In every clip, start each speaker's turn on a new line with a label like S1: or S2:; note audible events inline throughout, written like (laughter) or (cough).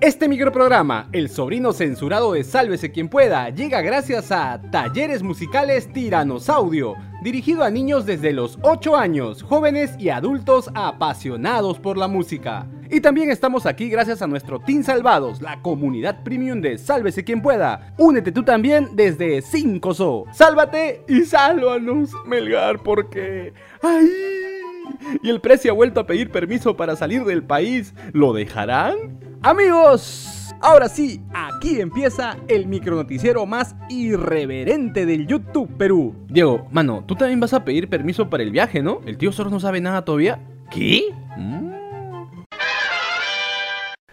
S1: Este microprograma, El sobrino censurado de Sálvese quien pueda, llega gracias a Talleres Musicales Tiranosaudio, dirigido a niños desde los 8 años, jóvenes y adultos apasionados por la música. Y también estamos aquí gracias a nuestro Team Salvados, la comunidad premium de Sálvese quien pueda. Únete tú también desde 5SO. Sálvate y sálvanos, Melgar, porque... ¡Ay! Y el precio ha vuelto a pedir permiso para salir del país. ¿Lo dejarán? Amigos, ahora sí, aquí empieza el micronoticiero más irreverente del YouTube Perú. Diego, mano, tú también vas a pedir permiso para el viaje, ¿no? El tío Soros no sabe nada todavía. ¿Qué? Mm.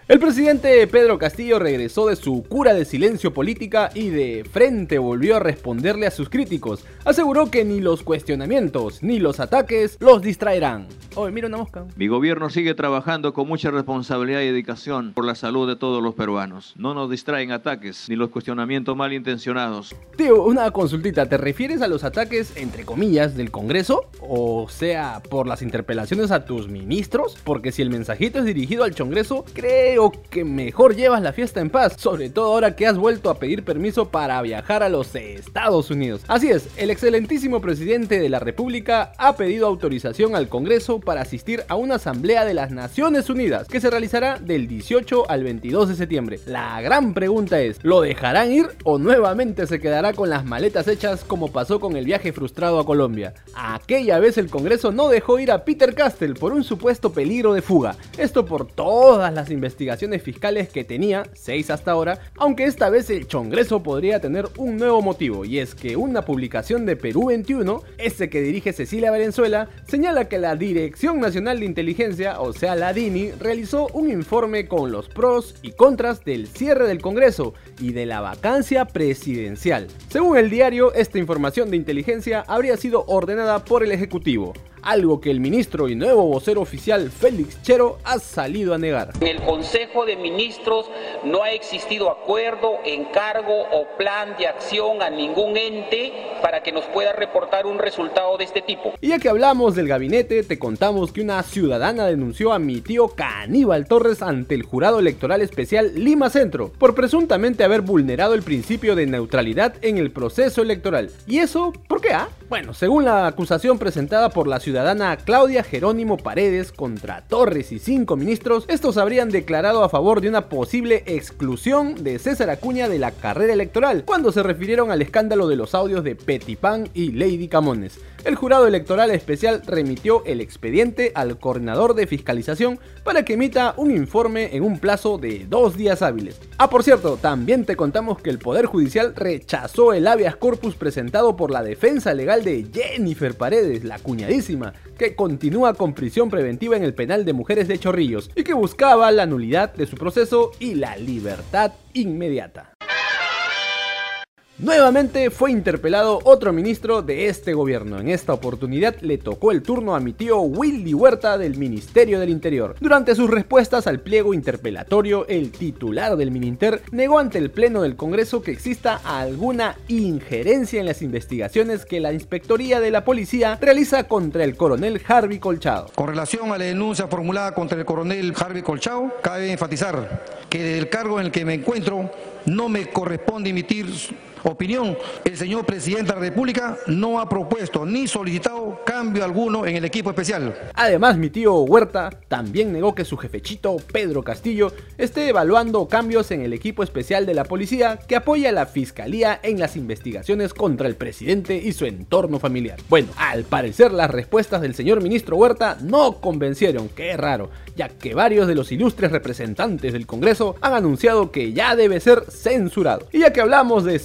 S1: El presidente Pedro Castillo regresó de su cura de silencio política y de frente volvió a responderle a sus críticos. Aseguró que ni los cuestionamientos ni los ataques los distraerán. Oye, mira una mosca.
S2: Mi gobierno sigue trabajando con mucha responsabilidad y dedicación por la salud de todos los peruanos. No nos distraen ataques ni los cuestionamientos malintencionados.
S1: Tío, una consultita. ¿Te refieres a los ataques, entre comillas, del Congreso? O sea, por las interpelaciones a tus ministros? Porque si el mensajito es dirigido al Congreso, creo que mejor llevas la fiesta en paz. Sobre todo ahora que has vuelto a pedir permiso para viajar a los Estados Unidos. Así es, el excelentísimo presidente de la República ha pedido autorización al Congreso para asistir a una asamblea de las Naciones Unidas que se realizará del 18 al 22 de septiembre. La gran pregunta es, ¿lo dejarán ir o nuevamente se quedará con las maletas hechas como pasó con el viaje frustrado a Colombia? Aquella vez el Congreso no dejó ir a Peter Castell por un supuesto peligro de fuga. Esto por todas las investigaciones fiscales que tenía, seis hasta ahora, aunque esta vez el Congreso podría tener un nuevo motivo y es que una publicación de Perú 21, ese que dirige Cecilia Valenzuela, señala que la dirección Dirección Nacional de Inteligencia, o sea la DINI, realizó un informe con los pros y contras del cierre del Congreso y de la vacancia presidencial. Según el diario, esta información de inteligencia habría sido ordenada por el Ejecutivo algo que el ministro y nuevo vocero oficial Félix Chero ha salido a negar.
S3: En el Consejo de Ministros no ha existido acuerdo, encargo o plan de acción a ningún ente para que nos pueda reportar un resultado de este tipo.
S1: Y ya que hablamos del gabinete, te contamos que una ciudadana denunció a mi tío Caníbal Torres ante el jurado electoral especial Lima Centro por presuntamente haber vulnerado el principio de neutralidad en el proceso electoral. ¿Y eso por qué? Ah? Bueno, según la acusación presentada por la ciudadana Claudia Jerónimo Paredes contra Torres y cinco ministros, estos habrían declarado a favor de una posible exclusión de César Acuña de la carrera electoral, cuando se refirieron al escándalo de los audios de Petipán y Lady Camones. El jurado electoral especial remitió el expediente al coordinador de fiscalización para que emita un informe en un plazo de dos días hábiles. Ah, por cierto, también te contamos que el Poder Judicial rechazó el habeas corpus presentado por la defensa legal de Jennifer Paredes, la cuñadísima, que continúa con prisión preventiva en el penal de mujeres de Chorrillos y que buscaba la nulidad de su proceso y la libertad inmediata. Nuevamente fue interpelado otro ministro de este gobierno. En esta oportunidad le tocó el turno a mi tío Willy Huerta del Ministerio del Interior. Durante sus respuestas al pliego interpelatorio, el titular del Mininter negó ante el Pleno del Congreso que exista alguna injerencia en las investigaciones que la Inspectoría de la Policía realiza contra el coronel Harvey Colchado.
S4: Con relación a la denuncia formulada contra el coronel Harvey Colchado, cabe enfatizar que del cargo en el que me encuentro no me corresponde emitir opinión. El señor presidente de la República no ha propuesto ni solicitado cambio alguno en el equipo especial.
S1: Además, mi tío Huerta también negó que su jefechito Pedro Castillo esté evaluando cambios en el equipo especial de la policía que apoya a la fiscalía en las investigaciones contra el presidente y su entorno familiar. Bueno, al parecer las respuestas del señor ministro Huerta no convencieron, qué raro, ya que varios de los ilustres representantes del Congreso han anunciado que ya debe ser censurado. Y ya que hablamos de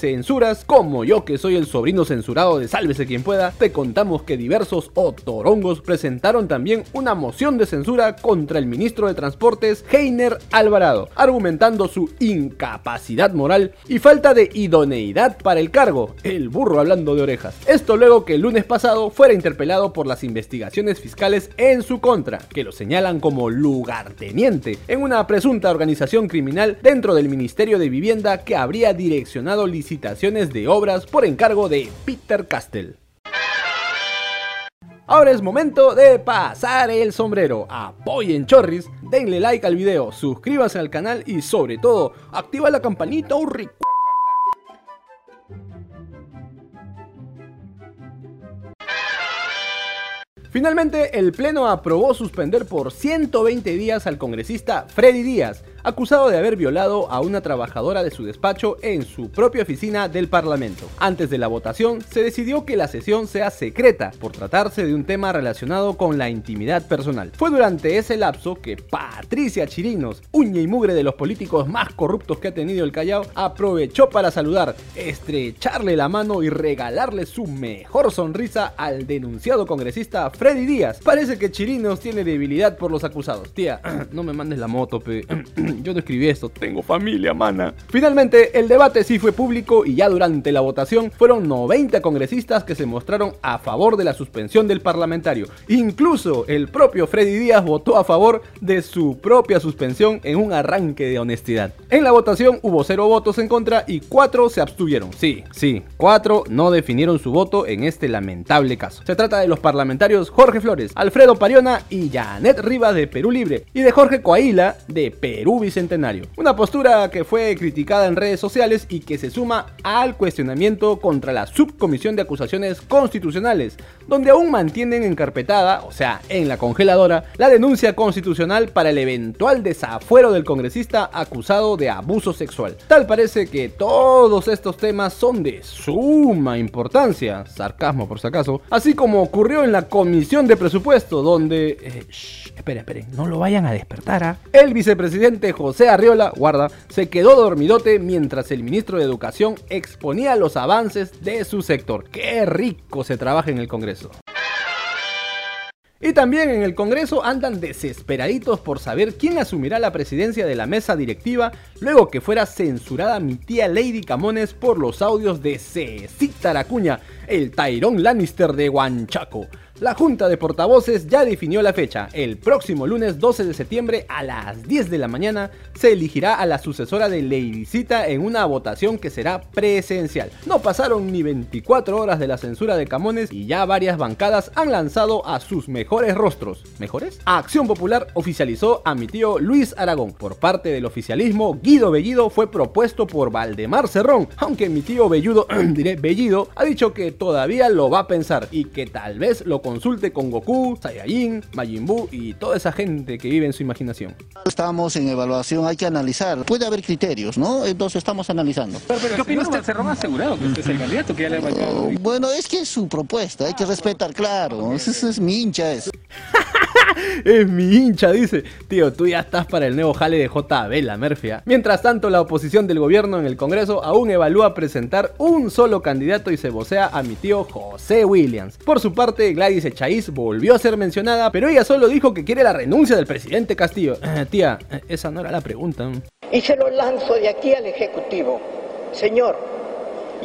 S1: como yo que soy el sobrino censurado de Sálvese quien pueda, te contamos que diversos otorongos presentaron también una moción de censura contra el ministro de Transportes, Heiner Alvarado, argumentando su incapacidad moral y falta de idoneidad para el cargo, el burro hablando de orejas. Esto luego que el lunes pasado fuera interpelado por las investigaciones fiscales en su contra, que lo señalan como lugarteniente en una presunta organización criminal dentro del Ministerio de Vivienda que habría direccionado licitaciones de obras por encargo de Peter Castell. Ahora es momento de pasar el sombrero. Apoyen Chorris, denle like al video, suscríbanse al canal y sobre todo, activa la campanita un Finalmente, el Pleno aprobó suspender por 120 días al congresista Freddy Díaz, acusado de haber violado a una trabajadora de su despacho en su propia oficina del Parlamento. Antes de la votación, se decidió que la sesión sea secreta, por tratarse de un tema relacionado con la intimidad personal. Fue durante ese lapso que Patricia Chirinos, uña y mugre de los políticos más corruptos que ha tenido el Callao, aprovechó para saludar, estrecharle la mano y regalarle su mejor sonrisa al denunciado congresista Freddy Díaz. Parece que Chirinos tiene debilidad por los acusados. Tía, (clears throat) no me mandes la moto, pe. (clears throat) yo no escribí esto, tengo familia, mana. Finalmente, el debate sí fue público y ya durante la votación fueron 90 congresistas que se mostraron a favor de la suspensión del parlamentario. Incluso el propio Freddy Díaz votó a favor de su propia suspensión en un arranque de honestidad. En la votación hubo 0 votos en contra y 4 se abstuvieron. Sí, sí, 4 no definieron su voto en este lamentable caso. Se trata de los parlamentarios Jorge Flores, Alfredo Pariona y Janet Rivas de Perú Libre y de Jorge Coaila de Perú Bicentenario. Una postura que fue criticada en redes sociales y que se suma al cuestionamiento contra la Subcomisión de Acusaciones Constitucionales, donde aún mantienen encarpetada, o sea, en la congeladora, la denuncia constitucional para el eventual desafuero del congresista acusado de abuso sexual. Tal parece que todos estos temas son de suma importancia, sarcasmo por si acaso, así como ocurrió en la Comisión de Presupuesto, donde... Eh, esperen, esperen, no lo vayan a despertar, ¿ah? El vicepresidente José Arriola, guarda, se quedó dormidote mientras el ministro de Educación exponía los avances de su sector. ¡Qué rico se trabaja en el Congreso! Y también en el Congreso andan desesperaditos por saber quién asumirá la presidencia de la mesa directiva luego que fuera censurada mi tía Lady Camones por los audios de Cecita Aracuña, el Tyrone Lannister de Huanchaco. La Junta de Portavoces ya definió la fecha. El próximo lunes 12 de septiembre a las 10 de la mañana se elegirá a la sucesora de Leidicita en una votación que será presencial. No pasaron ni 24 horas de la censura de Camones y ya varias bancadas han lanzado a sus mejores rostros. ¿Mejores? Acción Popular oficializó a mi tío Luis Aragón. Por parte del oficialismo, Guido Bellido fue propuesto por Valdemar Cerrón, aunque mi tío Belludo, (clears throat) diré Bellido, ha dicho que todavía lo va a pensar y que tal vez lo consulte con Goku, Saiyajin, Majin Buu y toda esa gente que vive en su imaginación.
S5: Estamos en evaluación, hay que analizar. Puede haber criterios, ¿no? Entonces estamos analizando.
S6: ¿Qué opina usted? Cerrón ha asegurado que usted es el candidato, que ya le ha
S5: Bueno, es que es su propuesta, hay que respetar, claro. Ese es mi hincha, eso. (laughs) (laughs)
S1: es mi hincha, dice. Tío, tú ya estás para el nuevo jale de JB, la. ¿ah? Mientras tanto, la oposición del gobierno en el Congreso aún evalúa presentar un solo candidato y se vocea a mi tío José Williams. Por su parte, Gladys Chais volvió a ser mencionada, pero ella solo dijo que quiere la renuncia del presidente Castillo. Eh, tía, eh, esa no era la pregunta.
S7: Y se lo lanzo de aquí al Ejecutivo. Señor,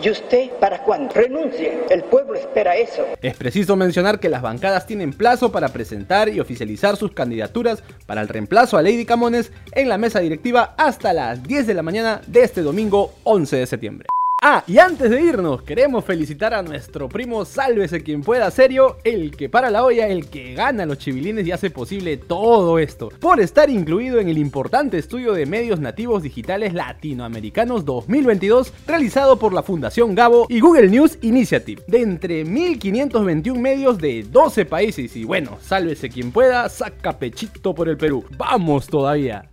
S7: ¿Y usted para cuándo? Renuncie. El pueblo espera eso.
S1: Es preciso mencionar que las bancadas tienen plazo para presentar y oficializar sus candidaturas para el reemplazo a Lady Camones en la mesa directiva hasta las 10 de la mañana de este domingo 11 de septiembre. Ah, y antes de irnos, queremos felicitar a nuestro primo Sálvese quien pueda serio, el que para la olla, el que gana los chivilines y hace posible todo esto, por estar incluido en el importante estudio de medios nativos digitales latinoamericanos 2022 realizado por la Fundación Gabo y Google News Initiative, de entre 1521 medios de 12 países. Y bueno, sálvese quien pueda, saca pechito por el Perú. ¡Vamos todavía!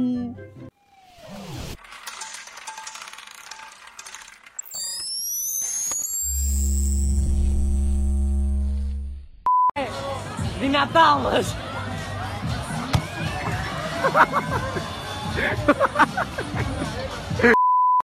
S8: a balas. (laughs)